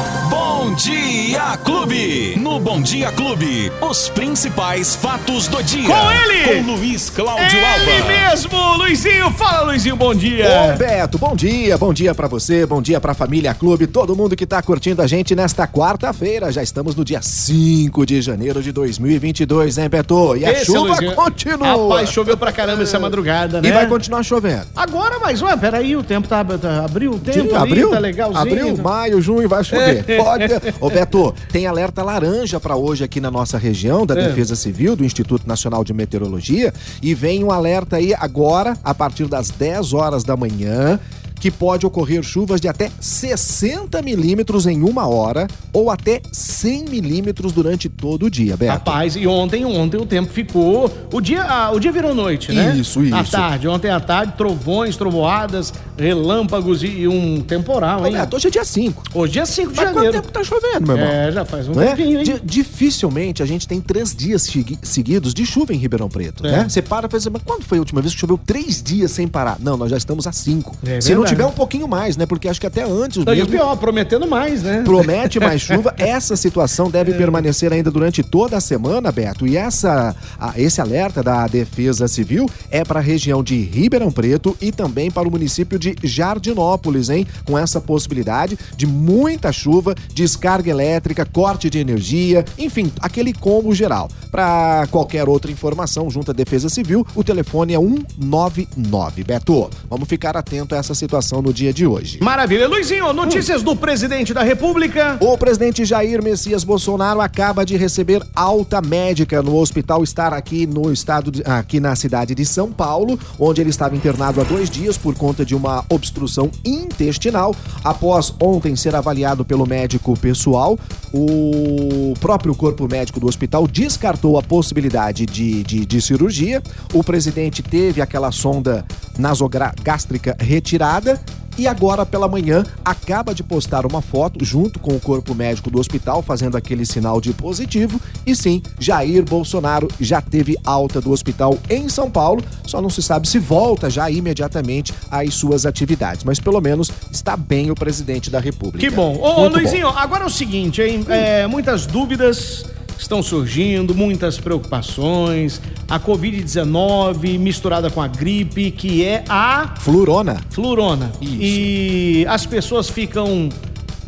Bye. Bom Dia Clube. No Bom Dia Clube, os principais fatos do dia. Com ele! Com Luiz Cláudio Ele Alba. mesmo, Luizinho. Fala, Luizinho, bom dia. Ô Beto, bom dia, bom dia pra você, bom dia pra família Clube, todo mundo que tá curtindo a gente nesta quarta-feira. Já estamos no dia 5 de janeiro de 2022, hein, Beto? E a Esse, chuva Luizinho. continua. Rapaz, choveu pra caramba essa madrugada, né? E vai continuar chovendo. Agora, mas, ué, peraí, o tempo tá, tá abriu o tempo De- ali, abril? tá legalzinho. Abril, maio, junho vai chover. Pode. Ô Beto, tem alerta laranja pra hoje aqui na nossa região da É. Defesa Civil, do Instituto Nacional de Meteorologia, e vem um alerta aí agora a partir das 10 horas da manhã. Que pode ocorrer chuvas de até 60 milímetros em uma hora ou até 100 milímetros durante todo o dia, Beto. Rapaz, e ontem, ontem o tempo ficou. O dia, ah, o dia virou noite, né? Isso, À isso. tarde, ontem à tarde, trovões, trovoadas, relâmpagos e, um temporal, hein? Beto, hoje é dia 5. Hoje é 5 de quanto janeiro. tempo tá chovendo, meu irmão? É, já faz um Não é? tempinho, hein? Di- dificilmente a gente tem três dias segui- seguidos de chuva em Ribeirão Preto, É. né? Você para e pensa, mas quando foi a última vez que choveu três dias sem parar? Não, nós já estamos a cinco. É Se não. Tiver um pouquinho mais, né? Porque acho que até antes Não, e o mesmo pior, prometendo mais, né? promete mais chuva. Essa situação É. deve permanecer ainda durante toda a semana, Beto. E essa, a- esse alerta da Defesa Civil é para a região de Ribeirão Preto e também para o município de Jardinópolis, hein? Com essa possibilidade de muita chuva, descarga elétrica, corte de energia, enfim, aquele combo geral. Para qualquer outra informação junto à Defesa Civil, o telefone é 199. Beto, vamos ficar atento a essa situação no dia de hoje. Maravilha. Luizinho, notícias do presidente da República. O presidente Jair Messias Bolsonaro acaba de receber alta médica no hospital estar aqui no estado, de- aqui na cidade de São Paulo, onde ele estava internado há dois dias por conta de uma obstrução intestinal. Após ontem ser avaliado pelo médico pessoal, o próprio corpo médico do hospital descartou a possibilidade de, de, de cirurgia. O presidente teve aquela sonda nasogástrica retirada e agora pela manhã acaba de postar uma foto junto com o corpo médico do hospital fazendo aquele sinal de positivo e sim, Jair Bolsonaro já teve alta do hospital em São Paulo, só não se sabe se volta já imediatamente às suas atividades, mas pelo menos está bem o presidente da República. Que bom. Ô, Muito Luizinho, agora é o seguinte, hein? É, muitas dúvidas estão surgindo, muitas preocupações. A Covid-19 misturada com a gripe, que é a Flurona. flurona. Isso. E as pessoas ficam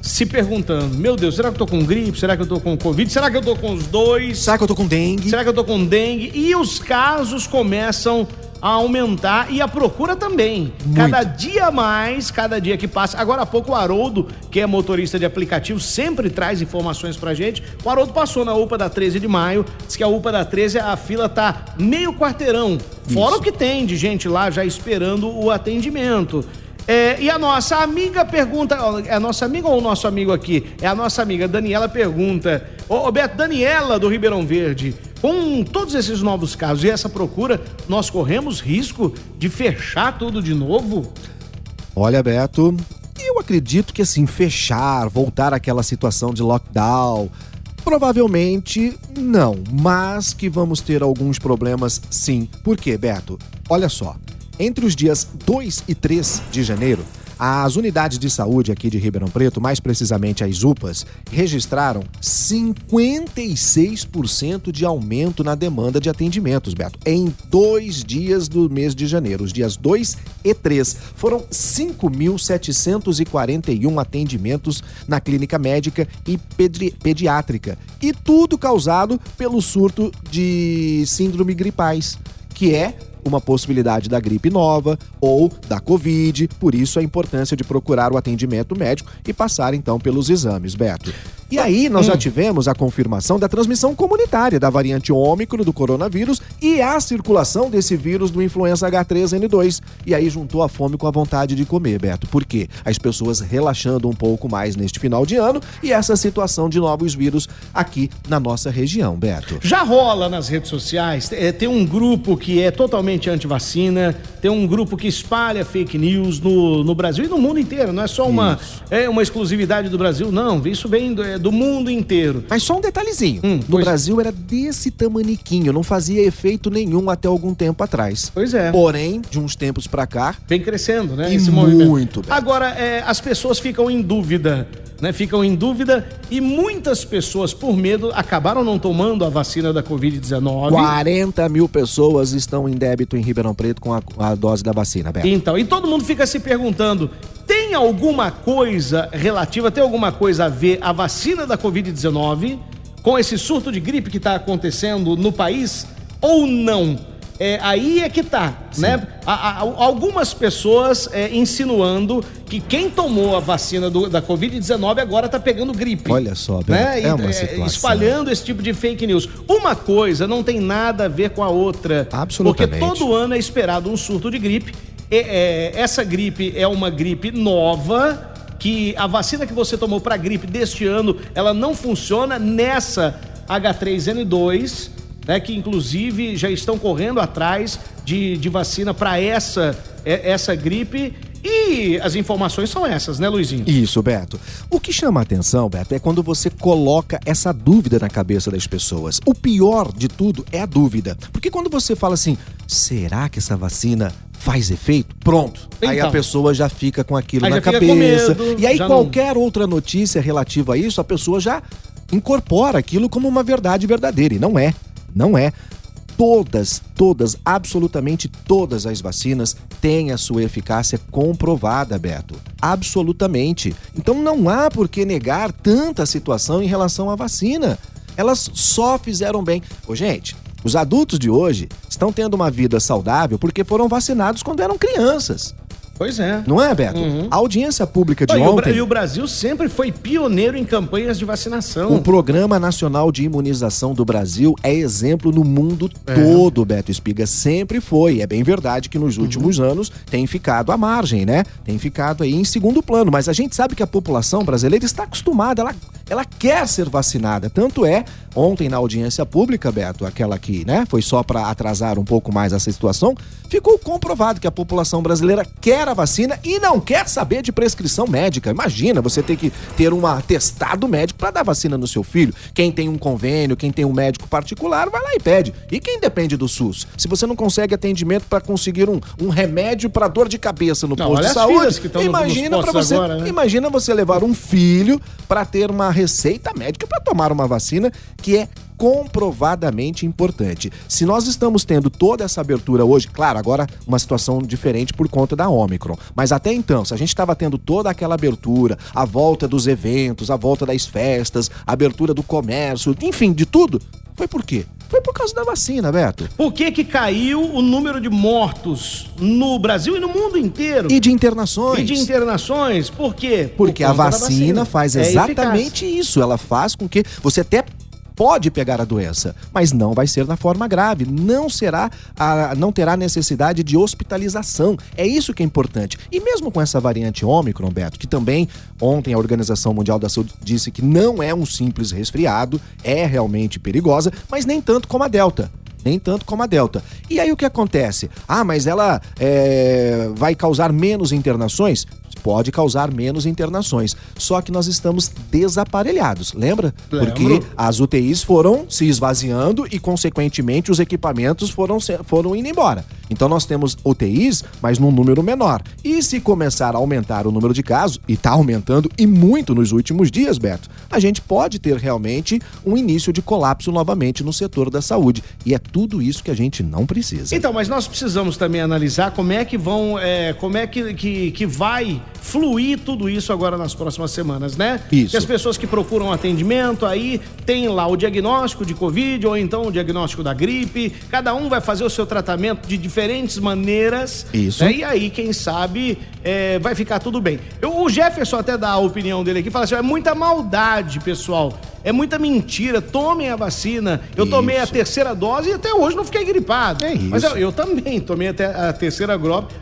se perguntando: meu Deus, será que eu tô com gripe? Será que eu tô com Covid? Será que eu tô com os dois? Será que eu tô com dengue? Será que eu tô com dengue? E os casos começam a aumentar e a procura também. Cada dia mais, cada dia que passa. Agora há pouco o Haroldo, que é motorista de aplicativo, sempre traz informações pra gente. O Haroldo passou na UPA da 13 de maio, diz que a UPA da 13, a fila tá meio quarteirão. Fora o que tem de gente lá já esperando o atendimento. É, e a nossa amiga pergunta, é a nossa amiga ou o nosso amigo aqui? É a nossa amiga Daniela pergunta, ô, ô Beto, Daniela do Ribeirão Verde, com todos esses novos casos e essa procura, nós corremos risco de fechar tudo de novo? Olha, Beto, eu acredito que assim, fechar, voltar àquela situação de lockdown, provavelmente não, mas que vamos ter alguns problemas sim. Por quê, Beto? Olha só, entre os dias 2 e 3 de janeiro, as unidades de saúde aqui de Ribeirão Preto, mais precisamente as UPAs, registraram 56% de aumento na demanda de atendimentos, Beto, em dois dias do mês de janeiro, os dias 2 e 3. Foram 5.741 atendimentos na clínica médica e pedri- pediátrica. E tudo causado pelo surto de síndrome gripais, que é uma possibilidade da gripe nova ou da Covid, por isso a importância de procurar o atendimento médico e passar então pelos exames, Beto. E aí nós já tivemos a confirmação da transmissão comunitária da variante Ômicron do coronavírus e a circulação desse vírus do influenza H3N2. E aí juntou a fome com a vontade de comer, Beto. Por quê? As pessoas relaxando um pouco mais neste final de ano e essa situação de novos vírus aqui na nossa região, Beto. Já rola nas redes sociais, é, tem um grupo que é totalmente anti-vacina, tem um grupo que espalha fake news no, no Brasil e no mundo inteiro, não é só uma, é, uma exclusividade do Brasil, não, isso vem do, é, do mundo inteiro. Mas só um detalhezinho. Hum, no pois... Brasil era desse tamaniquinho, não fazia efeito nenhum até algum tempo atrás. Pois é. Porém, de uns tempos para cá... Vem crescendo, né? esse movimento. Muito. Bem. Agora, é, as pessoas ficam em dúvida né, ficam em dúvida e muitas pessoas, por medo, acabaram não tomando a vacina da Covid-19. 40 mil pessoas estão em débito em Ribeirão Preto com a, a dose da vacina, Beto. Então, e todo mundo fica se perguntando: tem alguma coisa relativa, tem alguma coisa a ver a vacina da Covid-19 com esse surto de gripe que está acontecendo no país ou não? é, aí é que tá, Sim. né? algumas pessoas é, insinuando que quem tomou a vacina do, da Covid-19 agora tá pegando gripe. Olha só, né? é uma é, situação. Espalhando esse tipo de fake news. Uma coisa não tem nada a ver com a outra. Absolutamente. Porque todo ano é esperado um surto de gripe. É, essa gripe é uma gripe nova que a vacina que você tomou para gripe deste ano, ela não funciona nessa H3N2 né, que inclusive já estão correndo atrás de, de vacina para essa, é, essa gripe. E as informações são essas, né, Luizinho? Isso, Beto. O que chama a atenção, Beto, é quando você coloca essa dúvida na cabeça das pessoas. O pior de tudo é a dúvida. Porque quando você fala assim, será que essa vacina faz efeito? Pronto. Então, aí a então. pessoa já fica com aquilo na cabeça. Medo, e aí qualquer não... outra notícia relativa a isso, a pessoa já incorpora aquilo como uma verdade verdadeira. E não é. Não é. Todas, todas, absolutamente todas as vacinas têm a sua eficácia comprovada, Beto. Absolutamente. Então não há por que negar tanta situação em relação à vacina. Elas só fizeram bem. Ô, gente, os adultos de hoje estão tendo uma vida saudável porque foram vacinados quando eram crianças. Pois é. Não é, Beto? Uhum. A audiência pública de ontem... E o Brasil sempre foi pioneiro em campanhas de vacinação. O Programa Nacional de Imunização do Brasil é exemplo no mundo é. todo, Beto Espiga. Sempre foi. É bem verdade que nos últimos uhum. anos tem ficado à margem, né? Tem ficado aí em segundo plano. Mas a gente sabe que a população brasileira está acostumada, ela, ela quer ser vacinada. Tanto é, ontem na audiência pública, Beto, aquela que né, foi só para atrasar um pouco mais essa situação, ficou comprovado que a população brasileira quer a vacina e não quer saber de prescrição médica. Imagina você ter que ter um atestado médico para dar vacina no seu filho. Quem tem um convênio, quem tem um médico particular, vai lá e pede. E quem depende do SUS? Se você não consegue atendimento para conseguir um, um remédio para dor de cabeça no não, posto de saúde, imagina para você, agora, né? imagina você levar um filho para ter uma receita médica para tomar uma vacina que é comprovadamente importante. Se nós estamos tendo toda essa abertura hoje, claro, agora uma situação diferente por conta da Omicron, mas até então, se a gente estava tendo toda aquela abertura, a volta dos eventos, a volta das festas, a abertura do comércio, enfim, de tudo, foi por quê? Foi por causa da vacina, Beto. Por que que caiu o número de mortos no Brasil e no mundo inteiro? E de internações. E de internações, por quê? Porque por a vacina, vacina, faz é exatamente isso. Ela faz com que você até pode pegar a doença, mas não vai ser na forma grave, não será a, não terá necessidade de hospitalização. É isso que é importante. E mesmo com essa variante Ômicron, Beto, que também ontem a Organização Mundial da Saúde disse que não é um simples resfriado, é realmente perigosa, mas nem tanto como a Delta nem tanto como a Delta. E aí o que acontece? Ah, mas ela é, vai causar menos internações? Pode causar menos internações. Só que nós estamos desaparelhados, lembra? Lembro. Porque as UTIs foram se esvaziando e, consequentemente, os equipamentos foram, foram indo embora. Então nós temos UTIs, mas num número menor. E se começar a aumentar o número de casos, e está aumentando e muito nos últimos dias, Beto, a gente pode ter realmente um início de colapso novamente no setor da saúde. E é tudo isso que a gente não precisa. Então, mas nós precisamos também analisar como é que vão, é, como é que, que, que vai fluir tudo isso agora nas próximas semanas, né? Isso. Que as pessoas que procuram atendimento aí tem lá o diagnóstico de Covid ou então o diagnóstico da gripe. Cada um vai fazer o seu tratamento de diferentes maneiras. Isso. Né? E aí, quem sabe, é, vai ficar tudo bem. Eu, o Jefferson até dá a opinião dele aqui, fala assim: é muita maldade, pessoal. É muita mentira. Tomem a vacina. Eu isso. tomei a terceira dose e até hoje não fiquei gripado. É isso. Mas eu, eu também tomei até a terceira,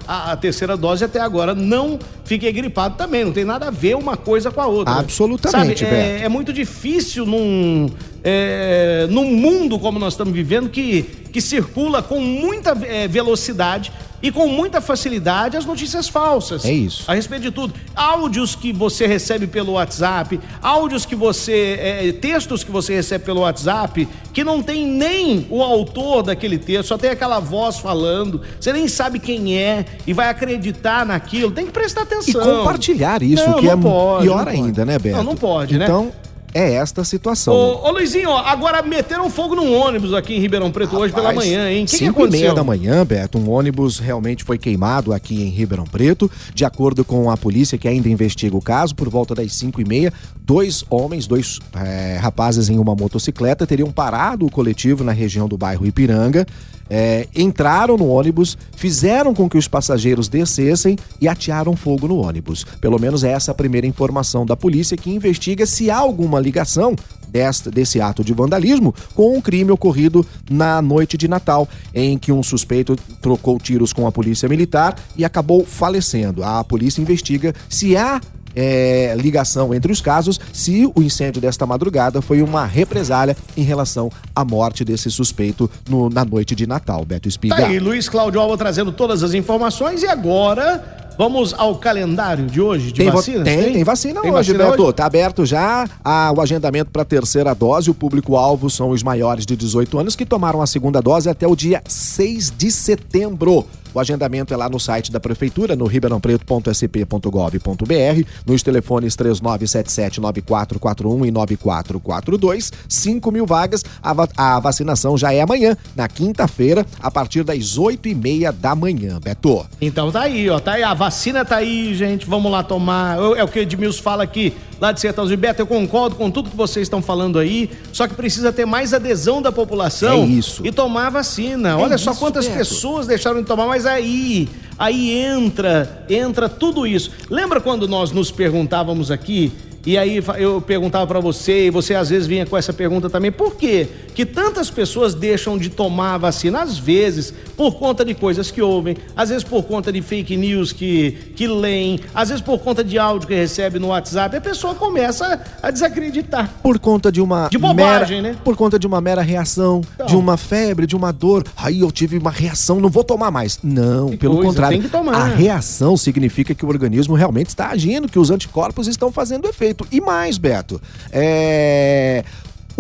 a, a terceira dose até agora não fiquei gripado também. Não tem nada a ver uma coisa com a outra. Absolutamente, Sabe, é, é, muito difícil num, é, num mundo como nós estamos vivendo que, que circula com muita é, velocidade e com muita facilidade as notícias falsas. É isso. A respeito de tudo. Áudios que você recebe pelo WhatsApp, áudios que você. É, textos que você recebe pelo WhatsApp, que não tem nem o autor daquele texto, só tem aquela voz falando, você nem sabe quem é e vai acreditar naquilo. Tem que prestar atenção. E compartilhar isso, Não, que não é pode, pior pode. ainda, né, Beto? Não, não pode, né? Então, é esta a situação. Ô, ô Luizinho, ó, agora meteram fogo num ônibus aqui em Ribeirão Preto hoje pela Rapaz, manhã, hein? Que, que cinco e aconteceu? meia da manhã, Beto, um ônibus realmente foi queimado aqui em Ribeirão Preto. De acordo com a polícia que ainda investiga o caso, por volta das cinco e meia, dois homens, dois eh, rapazes em uma motocicleta teriam parado o coletivo na região do bairro Ipiranga. Eh, entraram no ônibus, fizeram com que os passageiros descessem e atearam fogo no ônibus. Pelo menos essa é a primeira informação da polícia que investiga se há alguma ligação desta, desse ato de vandalismo com um crime ocorrido na noite de Natal, em que um suspeito trocou tiros com a polícia militar e acabou falecendo. A polícia investiga se há é, ligação entre os casos, se o incêndio desta madrugada foi uma represália em relação à morte desse suspeito no- na noite de Natal. Beto Espiga. Tá aí, Luiz Cláudio Alba trazendo todas as informações e agora vamos ao calendário de hoje de Tem, va- vacinas? tem, tem vacina Tem hoje, vacina Beto. Tá aberto já a- o agendamento para a terceira dose. O público-alvo são os maiores de 18 anos que tomaram a segunda dose até o dia 6 de setembro. O agendamento é lá no site da Prefeitura, no ribeirãopreto.sp.gov.br, nos telefones 3977-9441 e 9442. 5 mil vagas. A, va- a vacinação já é amanhã, na quinta-feira, a partir das 8 e meia da manhã, Beto. Então tá aí, ó. Tá aí, a vacina tá aí, gente. Vamos lá tomar. É o que o Edmilson fala aqui, lá de Sertãozinho. Beto, eu concordo com tudo que vocês estão falando aí. Só que precisa ter mais adesão da população É isso. e tomar a vacina. Olha só isso, quantas Beto. pessoas deixaram de tomar, mas aí, aí entra, entra tudo isso. Lembra quando nós nos perguntávamos aqui? E aí eu perguntava pra você, e você às vezes vinha com essa pergunta também, por quê que tantas pessoas deixam de tomar a vacina? Às vezes por conta de coisas que ouvem, às vezes por conta de fake news que, que leem, às vezes por conta de áudio que recebe no WhatsApp, a pessoa começa a desacreditar. Por conta de uma De bobagem, mera, né? Por conta de uma mera reação, Então. de uma febre, de uma dor. Aí eu tive uma reação, não vou tomar mais. Não, Que pelo coisa, contrário. tem que tomar. A reação significa que o organismo realmente está agindo, que os anticorpos estão fazendo efeito. E mais, Beto, é...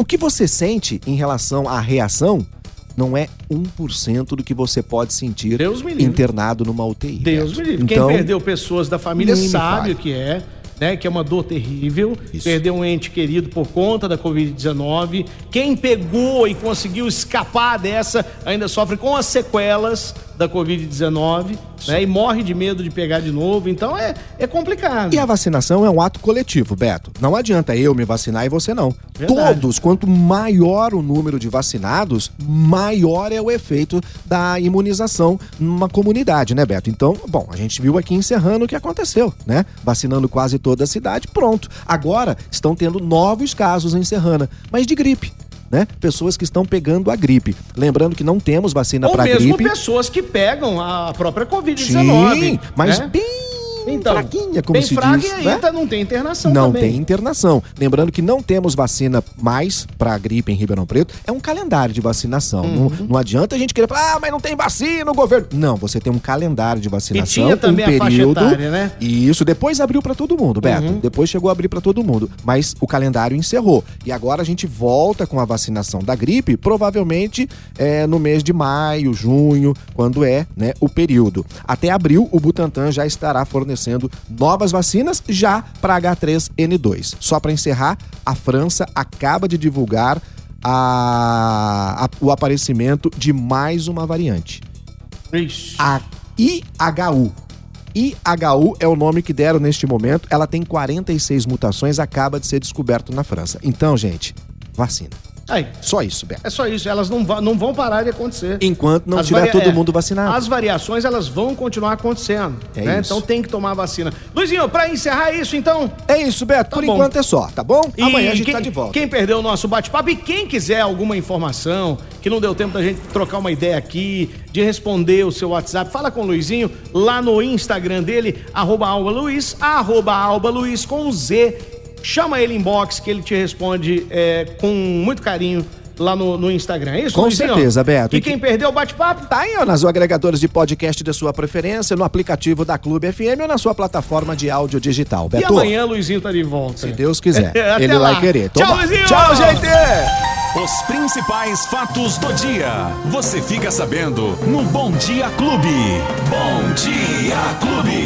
o que você sente em relação à reação não é 1% do que você pode sentir internado numa UTI. Deus Beto. me livre. Então, Quem perdeu pessoas da família sabe o que é, né? Que é uma dor terrível. Isso. Perdeu um ente querido por conta da Covid-19. Quem pegou e conseguiu escapar dessa ainda sofre com as sequelas da Covid-19, né? E morre de medo de pegar de novo. Então é, é complicado. E a vacinação é um ato coletivo, Beto. Não adianta eu me vacinar e você não. Verdade. Todos, quanto maior o número de vacinados, maior é o efeito da imunização numa comunidade, né, Beto? Então, bom, a gente viu aqui em Serrano o que aconteceu, né? Vacinando quase toda a cidade, pronto. Agora estão tendo novos casos em Serrana, mas de gripe. Né? Pessoas que estão pegando a gripe. Lembrando que não temos vacina Ou para mesmo gripe. pessoas que pegam a própria Sim, Covid-19. mas né? bem Então, fraquinha, como bem se fraca diz. e aí né? não tem internação Não também. tem internação. Lembrando que não temos vacina mais para gripe em Ribeirão Preto. É um calendário de vacinação. Uhum. Não, não adianta a gente querer falar, ah, mas não tem vacina, o governo. Não, você tem um calendário de vacinação. E tinha também um a faixa período. etária, né? E isso depois abriu para todo mundo, Beto. Uhum. Depois chegou a abrir para todo mundo. Mas o calendário encerrou. E agora a gente volta com a vacinação da gripe, provavelmente é, no mês de maio, junho, quando é né, o período. Até abril, o Butantan já estará fornecendo novas vacinas já para H3N2. Só para encerrar, a França acaba de divulgar a- a- o aparecimento de mais uma variante Ixi. a IHU. IHU é o nome que deram neste momento. Ela tem 46 mutações, acaba de ser descoberto na França. Então, gente, vacina. Aí, Só isso, Beto. é só isso. Elas não, não vão parar de acontecer. Enquanto não As tiver varia- todo é, mundo vacinado. As variações, elas vão continuar acontecendo. É né? isso. Então tem que tomar a vacina. Luizinho, pra encerrar isso, então... É isso, Beto. Tá Por bom. enquanto é só, tá bom? E Amanhã a gente quem, tá de volta. Quem perdeu o nosso bate-papo e quem quiser alguma informação, que não deu tempo da gente trocar uma ideia aqui, de responder o seu WhatsApp, fala com o Luizinho lá no Instagram dele, arroba Alba Luiz, arroba Alba Luiz com Z. Chama ele em box que ele te responde é, com muito carinho lá no, no Instagram, é isso? Com Luizinho? certeza, Beto. E, E quem que- perdeu o bate-papo? Tá aí, ó, nas agregadores de podcast de sua preferência, no aplicativo da Clube FM ou na sua plataforma de áudio digital. E Beto, amanhã Luizinho tá de volta. se Deus quiser, ele lá. vai querer. Tchau, Toma- Luizinho! Tchau, gente! Os principais fatos do dia. Você fica sabendo no Bom Dia Clube. Bom Dia Clube.